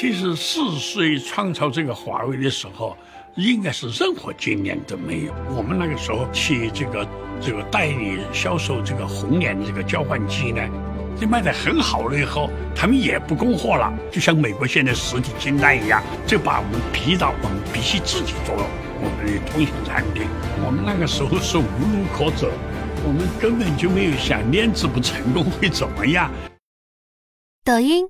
其实四岁创造这个华为的时候，应该是任何经验都没有。我们那个时候去这个这个代理销售这个红联这个交换机呢，就卖得很好了以后，他们也不供货了，就像美国现在实体清单一样，就把我们逼到我们必须自己做我们的通信产品。我们那个时候是无路可走，我们根本就没有想链子不成功会怎么样。抖音。